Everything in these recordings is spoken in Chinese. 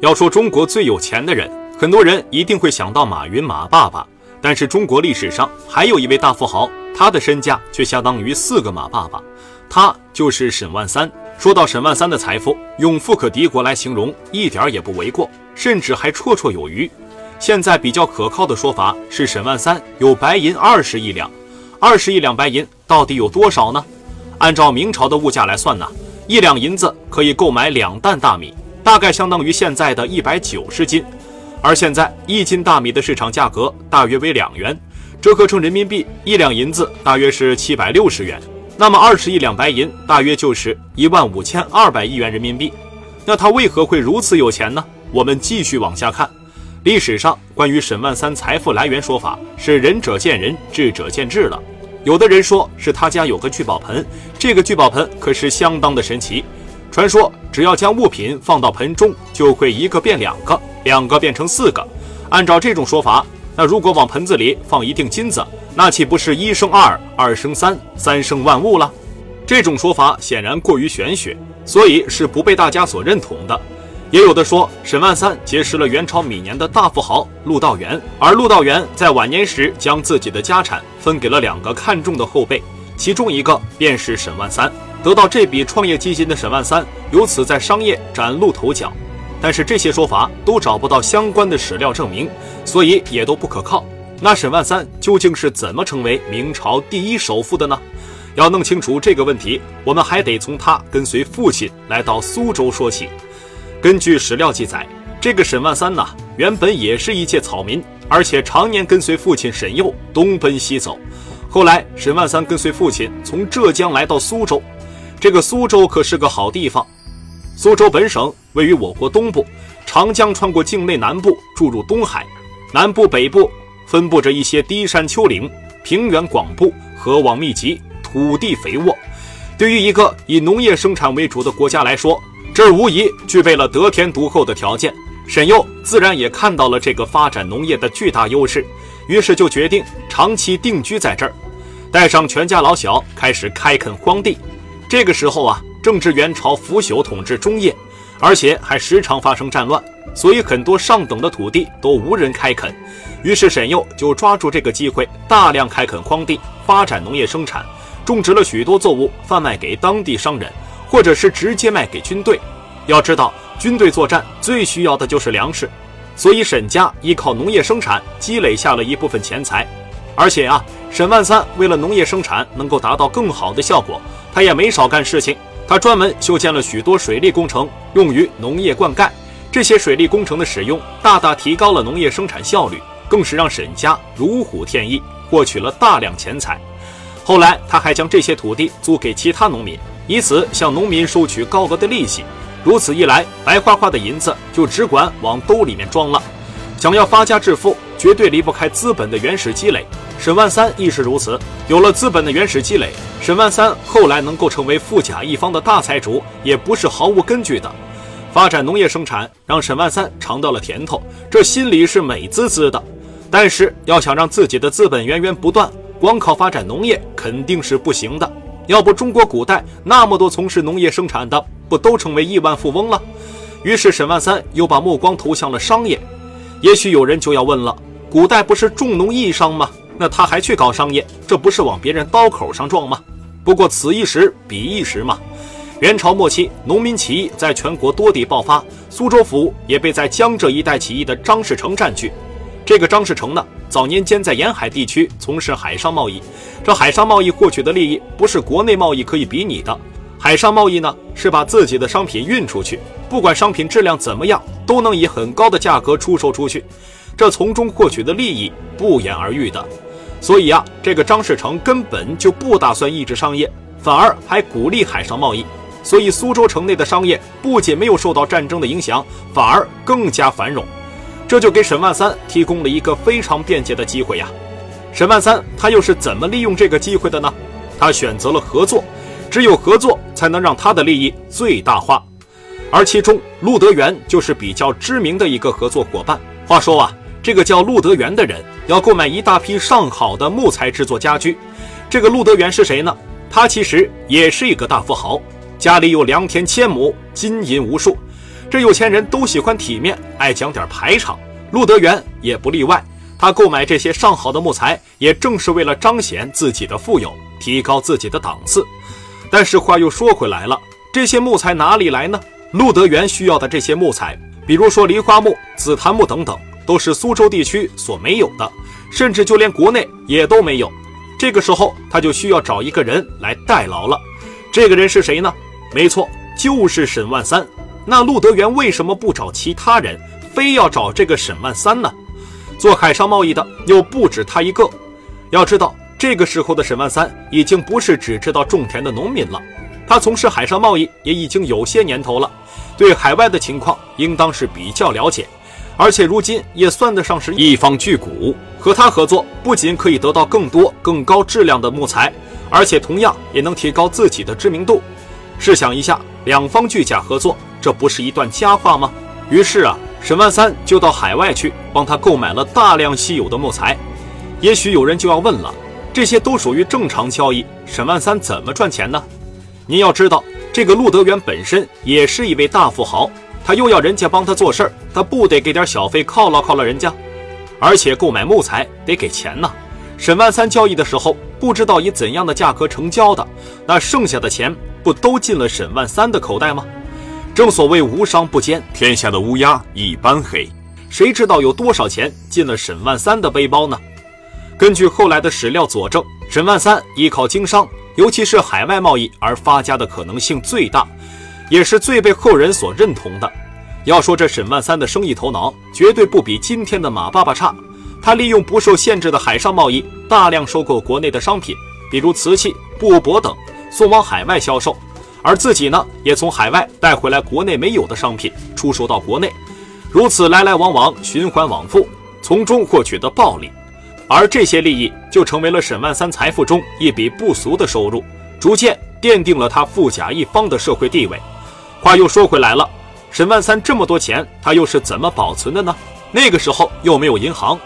要说中国最有钱的人，很多人一定会想到马云马爸爸。但是中国历史上还有一位大富豪，他的身价却相当于四个马爸爸，他就是沈万三。说到沈万三的财富，用富可敌国来形容一点也不为过，甚至还绰绰有余。现在比较可靠的说法是，沈万三有白银二十亿两。二十亿两白银到底有多少呢？按照明朝的物价来算呢，一两银子可以购买两担大米，大概相当于现在的一百九十斤。而现在一斤大米的市场价格大约为两元，折合成人民币一两银子大约是七百六十元。那么二十亿两白银大约就是一万五千二百亿元人民币。那他为何会如此有钱呢？我们继续往下看，历史上关于沈万三财富来源说法是仁者见仁，智者见智了。有的人说是他家有个聚宝盆，这个聚宝盆可是相当的神奇。传说只要将物品放到盆中，就会一个变两个，两个变成四个。按照这种说法，那如果往盆子里放一锭金子，那岂不是一生二，二生三，三生万物了？这种说法显然过于玄学，所以是不被大家所认同的。也有的说，沈万三结识了元朝米年的大富豪陆道元，而陆道元在晚年时将自己的家产分给了两个看重的后辈，其中一个便是沈万三。得到这笔创业基金的沈万三，由此在商业崭露头角。但是这些说法都找不到相关的史料证明，所以也都不可靠。那沈万三究竟是怎么成为明朝第一首富的呢？要弄清楚这个问题，我们还得从他跟随父亲来到苏州说起。根据史料记载，这个沈万三呐，原本也是一介草民，而且常年跟随父亲沈佑东奔西走。后来，沈万三跟随父亲从浙江来到苏州，这个苏州可是个好地方。苏州本省位于我国东部，长江穿过境内南部，注入东海。南部、北部分布着一些低山丘陵，平原广布，河网密集，土地肥沃。对于一个以农业生产为主的国家来说，这儿无疑具备了得天独厚的条件，沈佑自然也看到了这个发展农业的巨大优势，于是就决定长期定居在这儿，带上全家老小开始开垦荒地。这个时候啊，正值元朝腐朽统治中叶，而且还时常发生战乱，所以很多上等的土地都无人开垦。于是沈佑就抓住这个机会，大量开垦荒地，发展农业生产，种植了许多作物，贩卖给当地商人。或者是直接卖给军队。要知道，军队作战最需要的就是粮食，所以沈家依靠农业生产积累下了一部分钱财。而且啊，沈万三为了农业生产能够达到更好的效果，他也没少干事情。他专门修建了许多水利工程，用于农业灌溉。这些水利工程的使用，大大提高了农业生产效率，更是让沈家如虎添翼，获取了大量钱财。后来，他还将这些土地租给其他农民。以此向农民收取高额的利息，如此一来，白花花的银子就只管往兜里面装了。想要发家致富，绝对离不开资本的原始积累。沈万三亦是如此，有了资本的原始积累，沈万三后来能够成为富甲一方的大财主，也不是毫无根据的。发展农业生产，让沈万三尝到了甜头，这心里是美滋滋的。但是，要想让自己的资本源源不断，光靠发展农业肯定是不行的。要不中国古代那么多从事农业生产的，不都成为亿万富翁了？于是沈万三又把目光投向了商业。也许有人就要问了：古代不是重农抑商吗？那他还去搞商业，这不是往别人刀口上撞吗？不过此一时彼一时嘛。元朝末期，农民起义在全国多地爆发，苏州府也被在江浙一带起义的张士诚占据。这个张士诚呢？早年间在沿海地区从事海上贸易，这海上贸易获取的利益不是国内贸易可以比拟的。海上贸易呢，是把自己的商品运出去，不管商品质量怎么样，都能以很高的价格出售出去，这从中获取的利益不言而喻的。所以啊，这个张士诚根本就不打算抑制商业，反而还鼓励海上贸易。所以苏州城内的商业不仅没有受到战争的影响，反而更加繁荣。这就给沈万三提供了一个非常便捷的机会呀。沈万三他又是怎么利用这个机会的呢？他选择了合作，只有合作才能让他的利益最大化。而其中陆德元就是比较知名的一个合作伙伴。话说啊，这个叫陆德元的人要购买一大批上好的木材制作家居。这个陆德元是谁呢？他其实也是一个大富豪，家里有良田千亩，金银无数。这有钱人都喜欢体面，爱讲点排场，陆德元也不例外。他购买这些上好的木材，也正是为了彰显自己的富有，提高自己的档次。但是话又说回来了，这些木材哪里来呢？陆德元需要的这些木材，比如说梨花木、紫檀木等等，都是苏州地区所没有的，甚至就连国内也都没有。这个时候，他就需要找一个人来代劳了。这个人是谁呢？没错，就是沈万三。那陆德元为什么不找其他人，非要找这个沈万三呢？做海上贸易的又不止他一个。要知道，这个时候的沈万三已经不是只知道种田的农民了，他从事海上贸易也已经有些年头了，对海外的情况应当是比较了解，而且如今也算得上是一方巨贾。和他合作，不仅可以得到更多、更高质量的木材，而且同样也能提高自己的知名度。试想一下，两方巨贾合作，这不是一段佳话吗？于是啊。沈万三就到海外去帮他购买了大量稀有的木材。也许有人就要问了，这些都属于正常交易，沈万三怎么赚钱呢？您要知道，这个陆德元本身也是一位大富豪，他又要人家帮他做事儿，他不得给点小费犒劳犒劳人家？而且购买木材得给钱呢。沈万三交易的时候，不知道以怎样的价格成交的，那剩下的钱不都进了沈万三的口袋吗？正所谓无商不奸，天下的乌鸦一般黑。谁知道有多少钱进了沈万三的背包呢？根据后来的史料佐证，沈万三依靠经商，尤其是海外贸易而发家的可能性最大，也是最被后人所认同的。要说这沈万三的生意头脑，绝对不比今天的马爸爸差。他利用不受限制的海上贸易，大量收购国内的商品，比如瓷器、布帛等，送往海外销售。而自己呢，也从海外带回来国内没有的商品，出售到国内，如此来来往往，循环往复，从中获取的暴利，而这些利益就成为了沈万三财富中一笔不俗的收入，逐渐奠定了他富甲一方的社会地位。话又说回来了，沈万三这么多钱，他又是怎么保存的呢？那个时候又没有银行，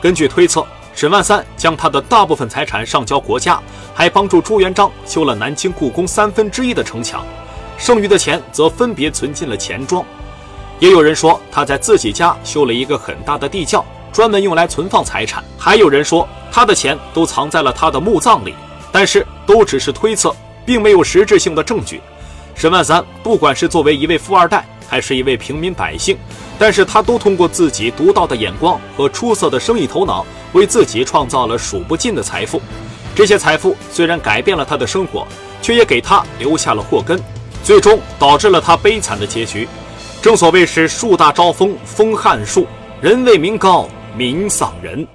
根据推测。沈万三将他的大部分财产上交国家，还帮助朱元璋修了南京故宫三分之一的城墙，剩余的钱则分别存进了钱庄。也有人说他在自己家修了一个很大的地窖，专门用来存放财产。还有人说他的钱都藏在了他的墓葬里，但是都只是推测，并没有实质性的证据。沈万三不管是作为一位富二代，还是一位平民百姓，但是他都通过自己独到的眼光和出色的生意头脑。为自己创造了数不尽的财富，这些财富虽然改变了他的生活，却也给他留下了祸根，最终导致了他悲惨的结局。正所谓是树大招风，风撼树；人为民高，民丧人。